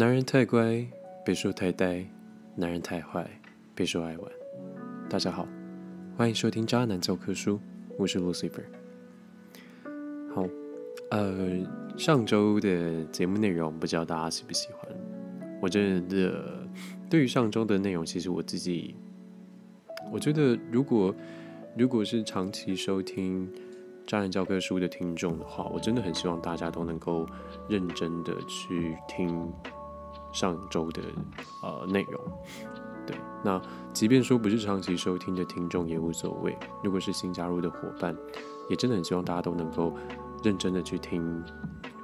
男人太乖，别说太呆；男人太坏，别说爱玩。大家好，欢迎收听《渣男教科书》，我是 Lucifer。好，呃，上周的节目内容不知道大家喜不喜欢？我真的对于上周的内容，其实我自己，我觉得如果如果是长期收听《渣男教科书》的听众的话，我真的很希望大家都能够认真的去听。上周的呃内容，对，那即便说不是长期收听的听众也无所谓。如果是新加入的伙伴，也真的很希望大家都能够认真的去听，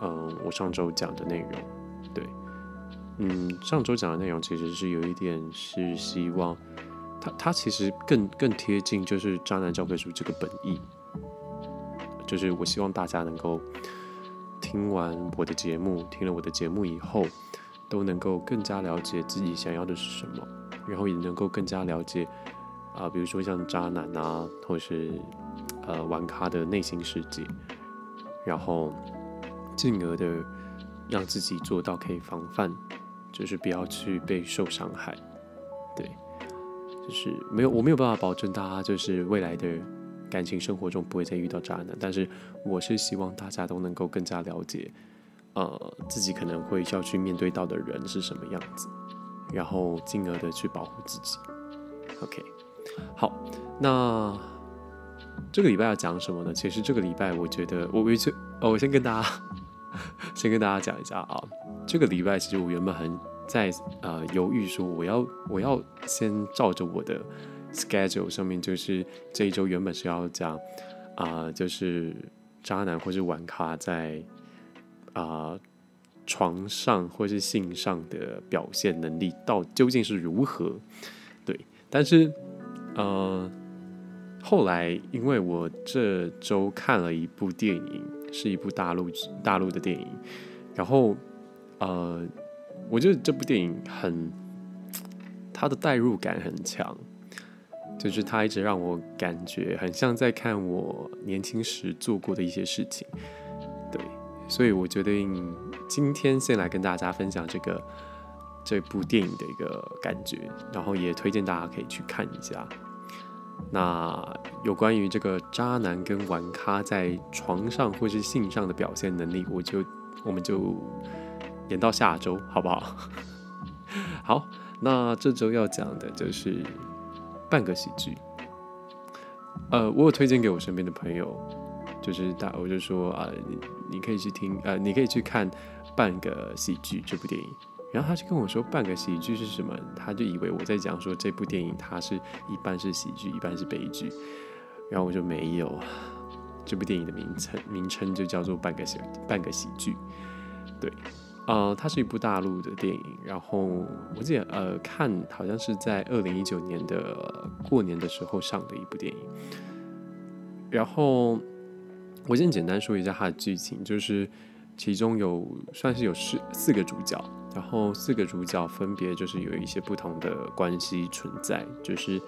嗯，我上周讲的内容，对，嗯，上周讲的内容其实是有一点是希望，他他其实更更贴近就是渣男教科书这个本意，就是我希望大家能够听完我的节目，听了我的节目以后。都能够更加了解自己想要的是什么，然后也能够更加了解啊，比如说像渣男啊，或是呃玩咖的内心世界，然后进而的让自己做到可以防范，就是不要去被受伤害。对，就是没有我没有办法保证大家就是未来的感情生活中不会再遇到渣男，但是我是希望大家都能够更加了解。呃，自己可能会需要去面对到的人是什么样子，然后进而的去保护自己。OK，好，那这个礼拜要讲什么呢？其实这个礼拜我觉得，我我先哦，我先跟大家先跟大家讲一下啊。这个礼拜其实我原本很在呃犹豫，说我要我要先照着我的 schedule 上面，就是这一周原本是要讲啊，就是渣男或是玩咖在。啊，床上或是性上的表现能力到究竟是如何？对，但是呃，后来因为我这周看了一部电影，是一部大陆大陆的电影，然后呃，我觉得这部电影很，它的代入感很强，就是它一直让我感觉很像在看我年轻时做过的一些事情，所以我决定今天先来跟大家分享这个这部电影的一个感觉，然后也推荐大家可以去看一下。那有关于这个渣男跟玩咖在床上或是性上的表现能力，我就我们就延到下周，好不好？好，那这周要讲的就是半个喜剧。呃，我有推荐给我身边的朋友。就是大，我就说啊，你你可以去听，呃，你可以去看《半个喜剧》这部电影。然后他就跟我说，《半个喜剧》是什么？他就以为我在讲说这部电影它是一半是喜剧，一半是悲剧。然后我就没有，这部电影的名称名称就叫做《半个喜半个喜剧》。对，呃，它是一部大陆的电影。然后我记得，呃，看好像是在二零一九年的过年的时候上的一部电影。然后。我先简单说一下它的剧情，就是其中有算是有四四个主角，然后四个主角分别就是有一些不同的关系存在，就是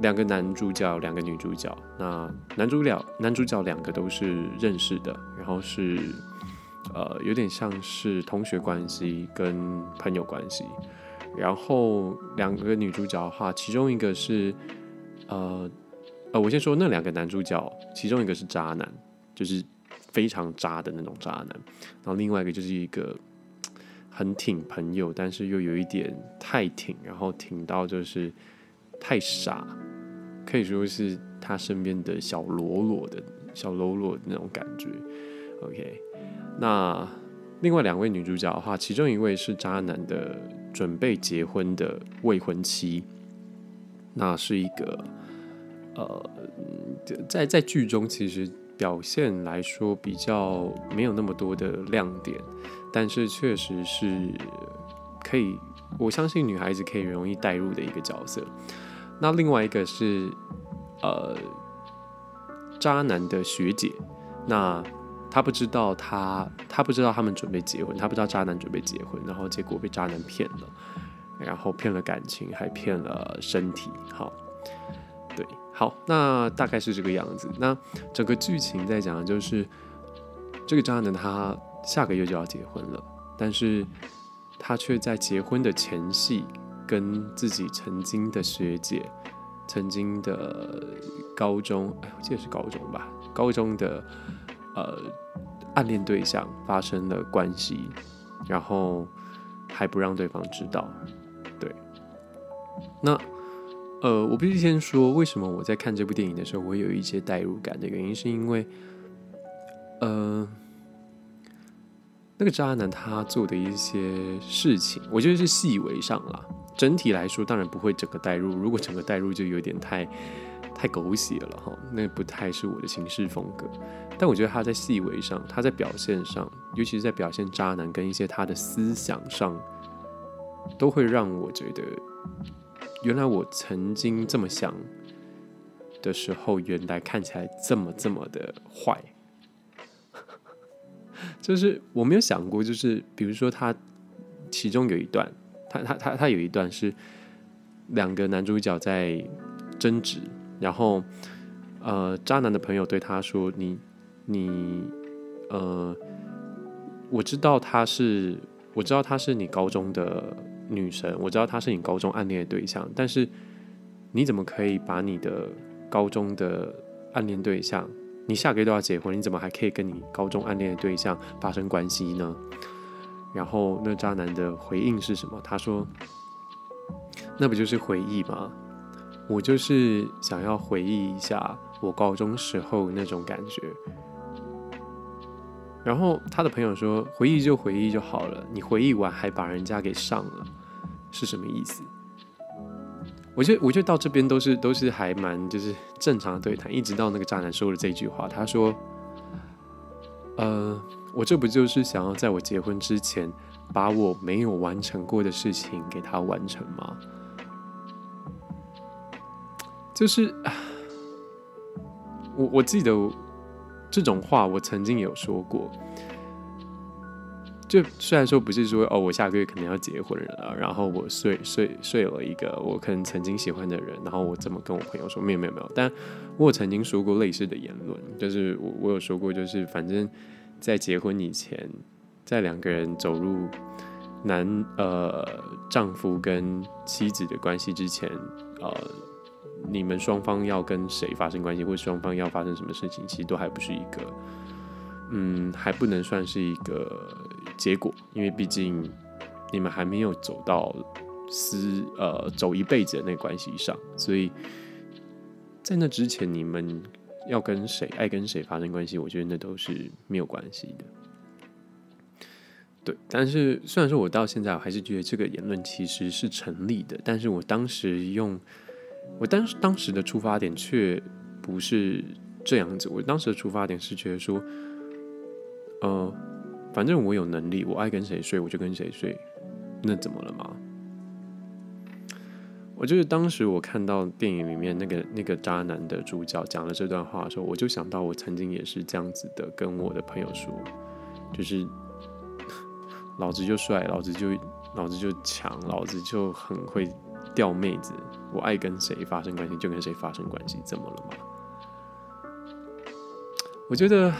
两个男主角，两个女主角。那男主角男主角两个都是认识的，然后是呃有点像是同学关系跟朋友关系。然后两个女主角的话，其中一个是呃呃，我先说那两个男主角，其中一个是渣男。就是非常渣的那种渣男，然后另外一个就是一个很挺朋友，但是又有一点太挺，然后挺到就是太傻，可以说是他身边的小喽啰的小喽啰那种感觉。OK，那另外两位女主角的话，其中一位是渣男的准备结婚的未婚妻，那是一个呃，在在剧中其实。表现来说比较没有那么多的亮点，但是确实是可以，我相信女孩子可以容易带入的一个角色。那另外一个是呃渣男的学姐，那她不知道他他不知道他们准备结婚，他不知道渣男准备结婚，然后结果被渣男骗了，然后骗了感情，还骗了身体，好。对好，那大概是这个样子。那整个剧情在讲的就是这个渣男他下个月就要结婚了，但是他却在结婚的前夕，跟自己曾经的学姐、曾经的高中，哎，我记得是高中吧，高中的呃暗恋对象发生了关系，然后还不让对方知道。对，那呃，我必须先说，为什么我在看这部电影的时候，我有一些代入感的原因，是因为，呃。那个渣男他做的一些事情，我觉得是细微上啦。整体来说，当然不会整个带入。如果整个带入，就有点太太狗血了哈，那不太是我的行事风格。但我觉得他在细微上，他在表现上，尤其是在表现渣男跟一些他的思想上，都会让我觉得，原来我曾经这么想的时候，原来看起来这么这么的坏。就是我没有想过，就是比如说他其中有一段，他他他他有一段是两个男主角在争执，然后呃渣男的朋友对他说：“你你呃，我知道他是我知道他是你高中的女神，我知道她是你高中暗恋的对象，但是你怎么可以把你的高中的暗恋对象？”你下个月都要结婚，你怎么还可以跟你高中暗恋的对象发生关系呢？然后那渣男的回应是什么？他说：“那不就是回忆吗？我就是想要回忆一下我高中时候那种感觉。”然后他的朋友说：“回忆就回忆就好了，你回忆完还把人家给上了，是什么意思？”我觉得，我觉得到这边都是都是还蛮就是正常的对谈，一直到那个渣男说了这句话，他说：“呃，我这不就是想要在我结婚之前，把我没有完成过的事情给他完成吗？”就是我我记得这种话，我曾经有说过。就虽然说不是说哦，我下个月可能要结婚了，然后我睡睡睡了一个我可能曾经喜欢的人，然后我这么跟我朋友说，没有没有没有，但我曾经说过类似的言论，就是我我有说过，就是反正在结婚以前，在两个人走入男呃丈夫跟妻子的关系之前，呃，你们双方要跟谁发生关系，或者双方要发生什么事情，其实都还不是一个。嗯，还不能算是一个结果，因为毕竟你们还没有走到私呃走一辈子的那关系上，所以在那之前，你们要跟谁爱跟谁发生关系，我觉得那都是没有关系的。对，但是虽然说我到现在我还是觉得这个言论其实是成立的，但是我当时用我当时当时的出发点却不是这样子，我当时的出发点是觉得说。呃，反正我有能力，我爱跟谁睡我就跟谁睡，那怎么了吗？我就是当时我看到电影里面那个那个渣男的主角讲了这段话的时候，我就想到我曾经也是这样子的，跟我的朋友说，就是 老子就帅，老子就老子就强，老子就很会钓妹子，我爱跟谁发生关系就跟谁发生关系，怎么了吗？我觉得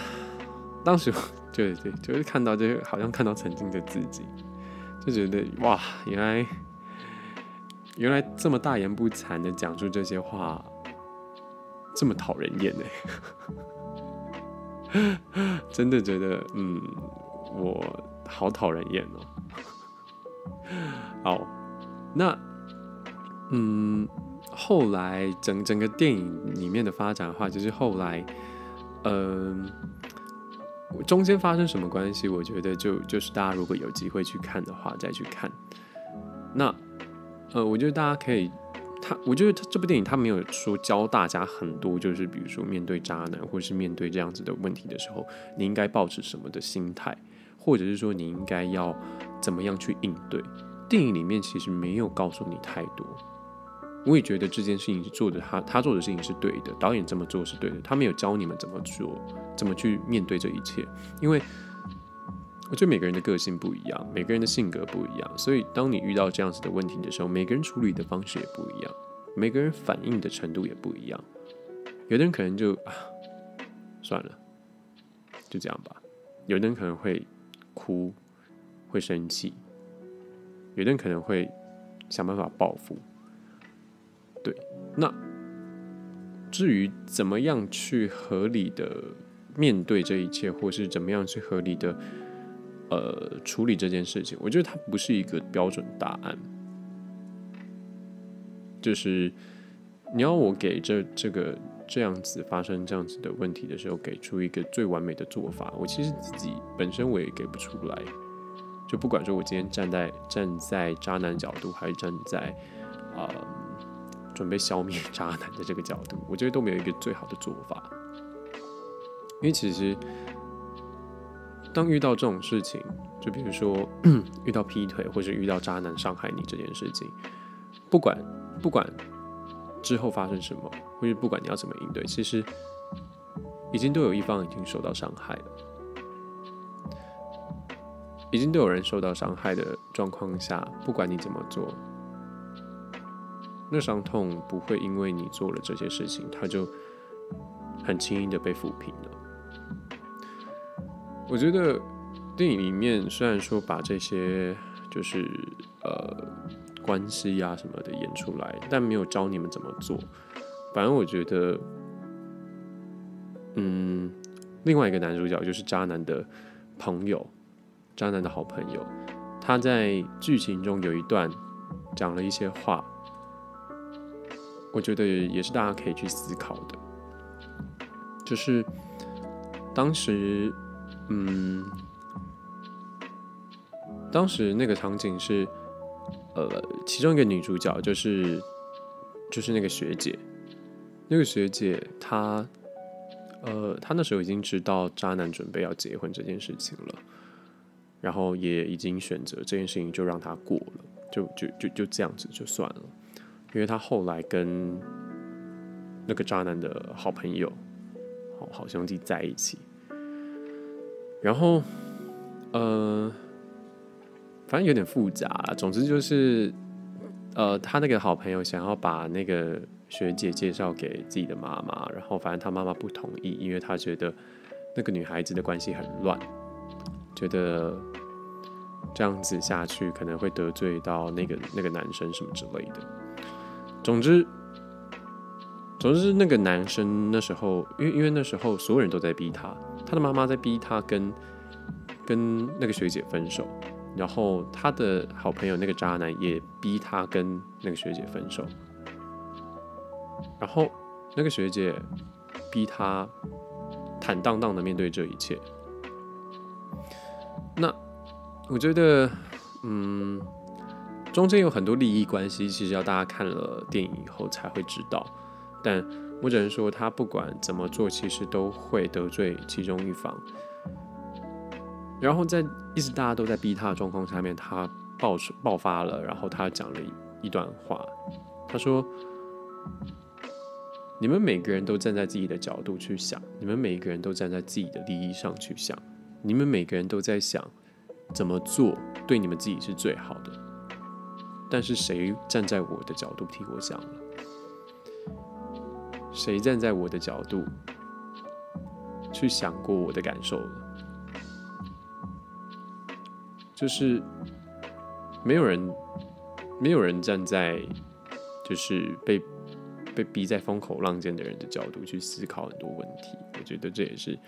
当时。对对，就是看到，就好像看到曾经的自己，就觉得哇，原来原来这么大言不惭的讲出这些话，这么讨人厌呢？真的觉得，嗯，我好讨人厌哦。好，那嗯，后来整整个电影里面的发展的话，就是后来，嗯。中间发生什么关系？我觉得就就是大家如果有机会去看的话，再去看。那呃，我觉得大家可以，他我觉得他这部电影他没有说教大家很多，就是比如说面对渣男或者是面对这样子的问题的时候，你应该保持什么的心态，或者是说你应该要怎么样去应对。电影里面其实没有告诉你太多。我也觉得这件事情是做的，他他做的事情是对的，导演这么做是对的，他没有教你们怎么做，怎么去面对这一切，因为我觉得每个人的个性不一样，每个人的性格不一样，所以当你遇到这样子的问题的时候，每个人处理的方式也不一样，每个人反应的程度也不一样，有的人可能就啊算了，就这样吧，有的人可能会哭，会生气，有的人可能会想办法报复。对，那至于怎么样去合理的面对这一切，或是怎么样去合理的呃处理这件事情，我觉得它不是一个标准答案。就是你要我给这这个这样子发生这样子的问题的时候，给出一个最完美的做法，我其实自己本身我也给不出来。就不管说我今天站在站在渣男角度，还是站在啊准备消灭渣男的这个角度，我觉得都没有一个最好的做法。因为其实当遇到这种事情，就比如说 遇到劈腿，或者遇到渣男伤害你这件事情，不管。不管之后发生什么，或者不管你要怎么应对，其实已经都有一方已经受到伤害了，已经都有人受到伤害的状况下，不管你怎么做，那伤痛不会因为你做了这些事情，它就很轻易的被抚平了。我觉得电影里面虽然说把这些就是呃。关系呀什么的演出来，但没有教你们怎么做。反正我觉得，嗯，另外一个男主角就是渣男的朋友，渣男的好朋友，他在剧情中有一段讲了一些话，我觉得也是大家可以去思考的。就是当时，嗯，当时那个场景是。呃，其中一个女主角就是就是那个学姐，那个学姐她呃，她那时候已经知道渣男准备要结婚这件事情了，然后也已经选择这件事情就让他过了，就就就就这样子就算了，因为她后来跟那个渣男的好朋友、好好兄弟在一起，然后呃。反正有点复杂，总之就是，呃，他那个好朋友想要把那个学姐介绍给自己的妈妈，然后反正他妈妈不同意，因为他觉得那个女孩子的关系很乱，觉得这样子下去可能会得罪到那个那个男生什么之类的。总之，总之那个男生那时候，因为因为那时候所有人都在逼他，他的妈妈在逼他跟跟那个学姐分手。然后他的好朋友那个渣男也逼他跟那个学姐分手，然后那个学姐逼他坦荡荡的面对这一切。那我觉得，嗯，中间有很多利益关系，其实要大家看了电影以后才会知道。但我只能说，他不管怎么做，其实都会得罪其中一方。然后在一直大家都在逼他的状况下面，他爆爆发了，然后他讲了一段话，他说：“你们每个人都站在自己的角度去想，你们每个人都站在自己的利益上去想，你们每个人都在想怎么做对你们自己是最好的。但是谁站在我的角度替我想了？谁站在我的角度去想过我的感受了？”就是没有人，没有人站在就是被被逼在风口浪尖的人的角度去思考很多问题。我觉得这也是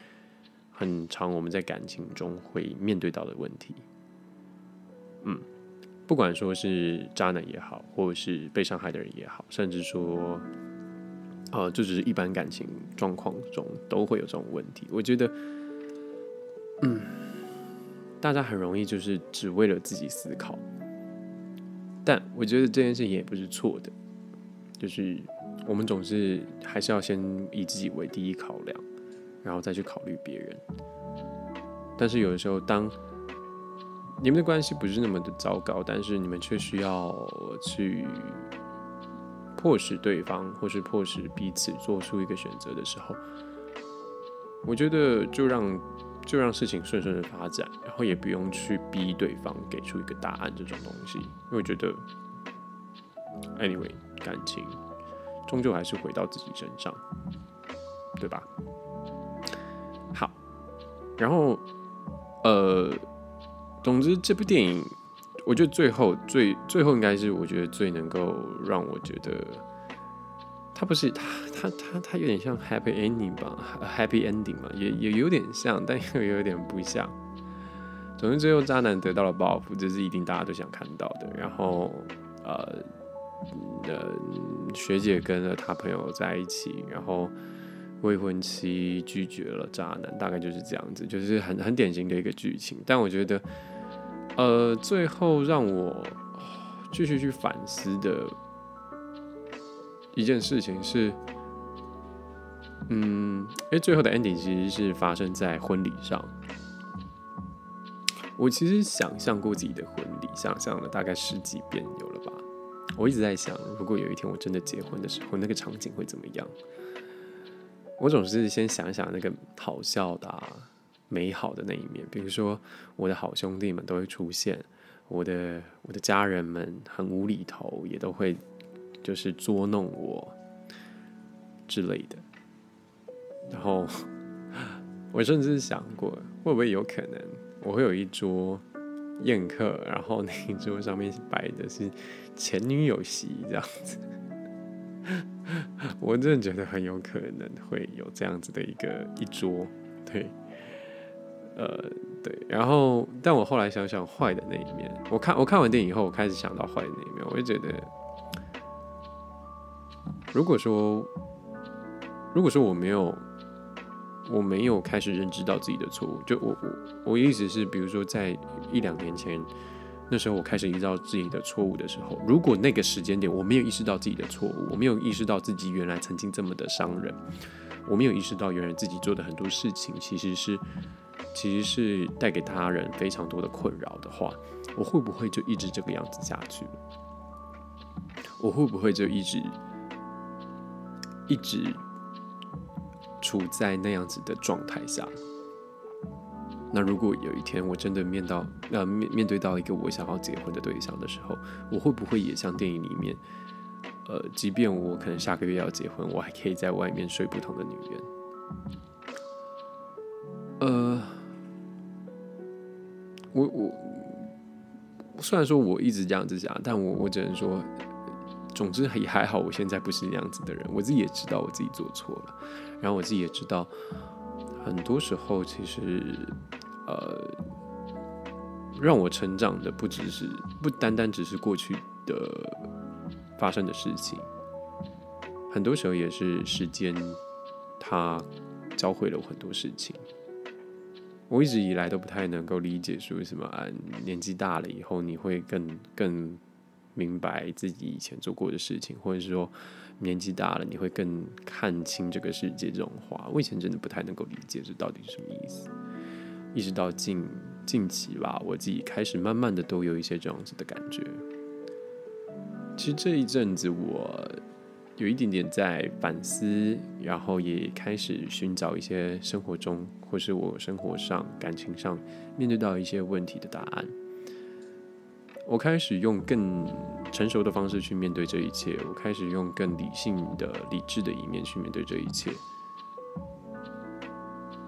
很长我们在感情中会面对到的问题。嗯，不管说是渣男也好，或者是被伤害的人也好，甚至说，呃，就只是一般感情状况中都会有这种问题。我觉得，嗯。大家很容易就是只为了自己思考，但我觉得这件事情也不是错的，就是我们总是还是要先以自己为第一考量，然后再去考虑别人。但是有的时候，当你们的关系不是那么的糟糕，但是你们却需要去迫使对方，或是迫使彼此做出一个选择的时候，我觉得就让。就让事情顺顺的发展，然后也不用去逼对方给出一个答案这种东西，因为我觉得，anyway，感情终究还是回到自己身上，对吧？好，然后，呃，总之这部电影我觉得最后最最后应该是我觉得最能够让我觉得，他不是他他他他有点像 happy ending 吧，happy ending 嘛，也也有点像，但又有点不像。总之，最后渣男得到了报复，这是一定大家都想看到的。然后，呃，呃，学姐跟了他朋友在一起，然后未婚妻拒绝了渣男，大概就是这样子，就是很很典型的一个剧情。但我觉得，呃，最后让我继续去反思的一件事情是，嗯，因为最后的 ending 其实是发生在婚礼上。我其实想象过自己的婚礼，想象了大概十几遍有了吧。我一直在想，如果有一天我真的结婚的时候，那个场景会怎么样？我总是先想想那个好笑的、美好的那一面，比如说我的好兄弟们都会出现，我的我的家人们很无厘头，也都会就是捉弄我之类的。然后我甚至想过，会不会有可能？我会有一桌宴客，然后那一桌上面摆的是前女友席这样子，我真的觉得很有可能会有这样子的一个一桌，对，呃，对，然后但我后来想想坏的那一面，我看我看完电影以后，我开始想到坏的那一面，我就觉得，如果说如果说我没有。我没有开始认知到自己的错误，就我我我意思是，比如说在一两年前，那时候我开始意识到自己的错误的时候，如果那个时间点我没有意识到自己的错误，我没有意识到自己原来曾经这么的伤人，我没有意识到原来自己做的很多事情其实是其实是带给他人非常多的困扰的话，我会不会就一直这个样子下去？我会不会就一直一直？处在那样子的状态下，那如果有一天我真的面到呃面面对到一个我想要结婚的对象的时候，我会不会也像电影里面，呃，即便我可能下个月要结婚，我还可以在外面睡不同的女人？呃，我我虽然说我一直这样子讲，但我我只能说。总之也还好，我现在不是那样子的人，我自己也知道我自己做错了，然后我自己也知道，很多时候其实，呃，让我成长的不只是不单单只是过去的发生的事情，很多时候也是时间，它教会了我很多事情。我一直以来都不太能够理解，说为什么啊，年纪大了以后你会更更。明白自己以前做过的事情，或者是说年纪大了你会更看清这个世界这种话，我以前真的不太能够理解这到底是什么意思。一直到近近期吧，我自己开始慢慢的都有一些这样子的感觉。其实这一阵子我有一点点在反思，然后也开始寻找一些生活中或是我生活上感情上面对到一些问题的答案。我开始用更成熟的方式去面对这一切，我开始用更理性的、理智的一面去面对这一切。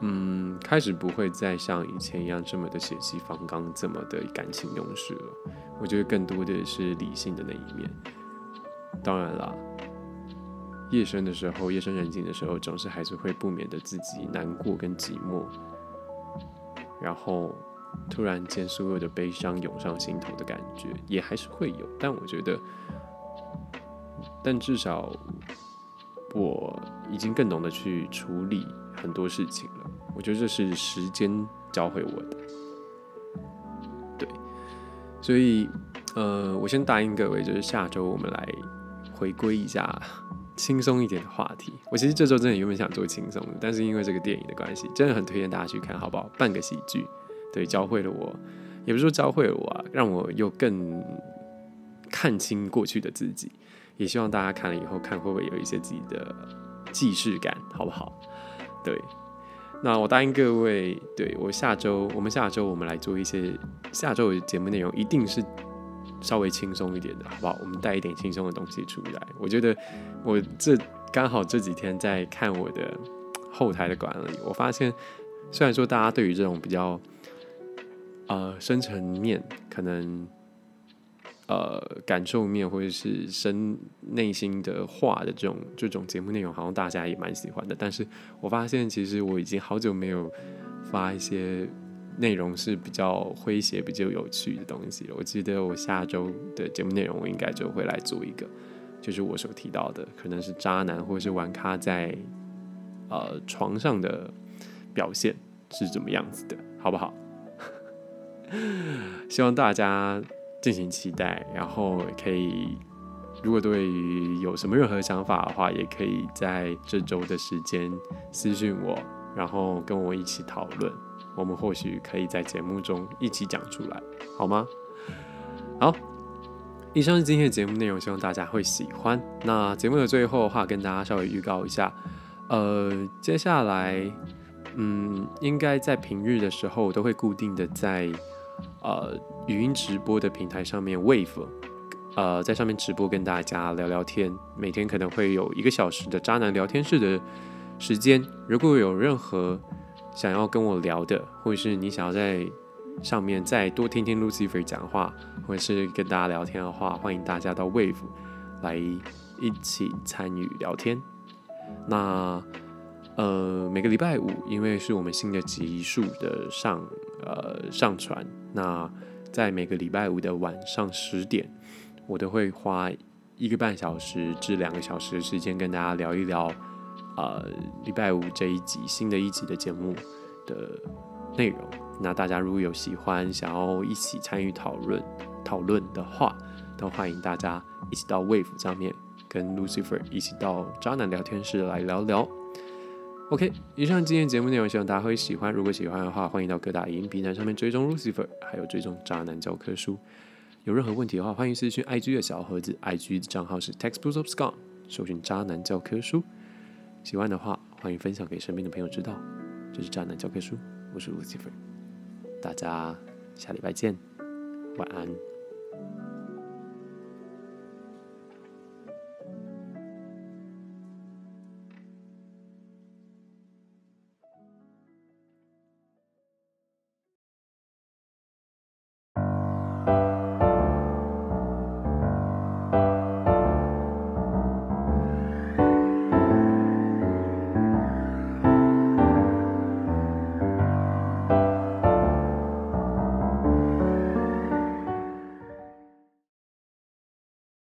嗯，开始不会再像以前一样这么的血气方刚，这么的感情用事了。我觉得更多的是理性的那一面。当然啦，夜深的时候，夜深人静的时候，总是还是会不免的自己难过跟寂寞，然后。突然间，所有的悲伤涌上心头的感觉也还是会有，但我觉得，但至少我已经更懂得去处理很多事情了。我觉得这是时间教会我的。对，所以呃，我先答应各位，就是下周我们来回归一下轻松一点的话题。我其实这周真的原本想做轻松的，但是因为这个电影的关系，真的很推荐大家去看，好不好？半个喜剧。对，教会了我，也不是说教会了我啊，让我又更看清过去的自己。也希望大家看了以后，看会不会有一些自己的既视感，好不好？对，那我答应各位，对我下周，我们下周我们来做一些下周的节目内容，一定是稍微轻松一点的，好不好？我们带一点轻松的东西出来。我觉得我这刚好这几天在看我的后台的管理，我发现虽然说大家对于这种比较呃，深层面可能呃感受面或者是深内心的话的这种这种节目内容，好像大家也蛮喜欢的。但是我发现，其实我已经好久没有发一些内容是比较诙谐、比较有趣的东西。我记得我下周的节目内容，我应该就会来做一个，就是我所提到的，可能是渣男或者是玩咖在呃床上的表现是怎么样子的，好不好？希望大家进行期待，然后可以，如果对于有什么任何想法的话，也可以在这周的时间私信我，然后跟我一起讨论，我们或许可以在节目中一起讲出来，好吗？好，以上是今天的节目内容，希望大家会喜欢。那节目的最后的话，跟大家稍微预告一下，呃，接下来，嗯，应该在平日的时候都会固定的在。呃，语音直播的平台上面，Wave，呃，在上面直播跟大家聊聊天，每天可能会有一个小时的渣男聊天室的时间。如果有任何想要跟我聊的，或者是你想要在上面再多听听 Lucifer 讲话，或者是跟大家聊天的话，欢迎大家到 Wave 来一起参与聊天。那呃，每个礼拜五，因为是我们新的集数的上。呃，上传那在每个礼拜五的晚上十点，我都会花一个半小时至两个小时的时间跟大家聊一聊，呃，礼拜五这一集新的一集的节目的内容。那大家如果有喜欢想要一起参与讨论讨论的话，都欢迎大家一起到 Wave 上面跟 Lucifer 一起到渣男聊天室来聊聊。OK，以上今天节目内容，希望大家会喜欢。如果喜欢的话，欢迎到各大音平台上面追踪 Lucifer，还有追踪渣男教科书。有任何问题的话，欢迎私讯 IG 的小盒子，IG 的账号是 Textbooks of Scum，搜寻渣男教科书。喜欢的话，欢迎分享给身边的朋友知道。这是渣男教科书，我是 Lucifer，大家下礼拜见，晚安。